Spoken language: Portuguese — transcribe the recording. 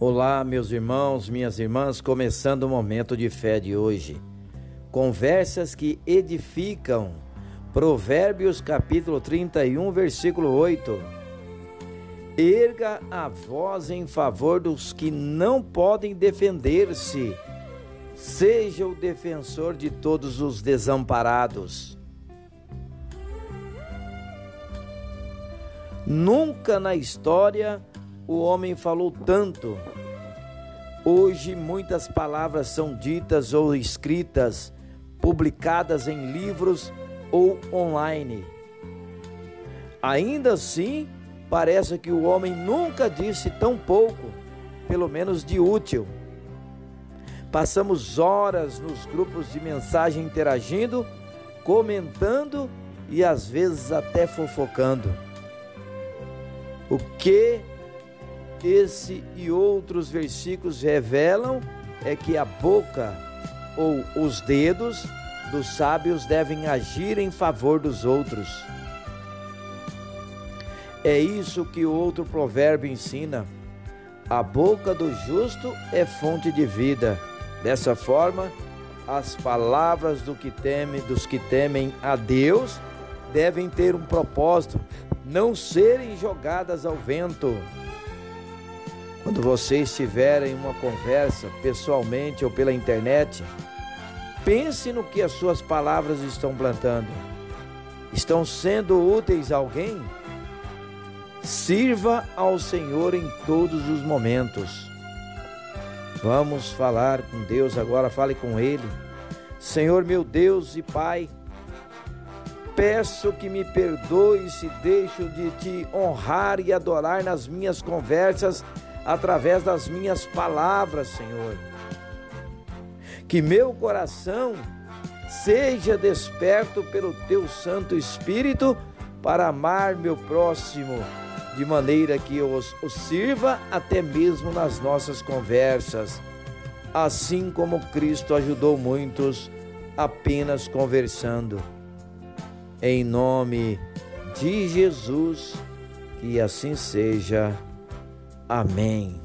Olá, meus irmãos, minhas irmãs, começando o momento de fé de hoje. Conversas que edificam. Provérbios capítulo 31, versículo 8. Erga a voz em favor dos que não podem defender-se. Seja o defensor de todos os desamparados. Nunca na história o homem falou tanto. Hoje muitas palavras são ditas ou escritas, publicadas em livros ou online. Ainda assim, parece que o homem nunca disse tão pouco, pelo menos de útil. Passamos horas nos grupos de mensagem interagindo, comentando e às vezes até fofocando. O que esse e outros versículos revelam é que a boca ou os dedos dos sábios devem agir em favor dos outros. É isso que o outro provérbio ensina. A boca do justo é fonte de vida. Dessa forma, as palavras do que teme, dos que temem a Deus devem ter um propósito, não serem jogadas ao vento. Quando você estiver em uma conversa, pessoalmente ou pela internet, pense no que as suas palavras estão plantando. Estão sendo úteis a alguém? Sirva ao Senhor em todos os momentos. Vamos falar com Deus agora, fale com Ele. Senhor meu Deus e Pai, peço que me perdoe se deixo de te honrar e adorar nas minhas conversas através das minhas palavras, Senhor. Que meu coração seja desperto pelo teu Santo Espírito para amar meu próximo, de maneira que eu os, os sirva até mesmo nas nossas conversas, assim como Cristo ajudou muitos apenas conversando. Em nome de Jesus, que assim seja. Amém.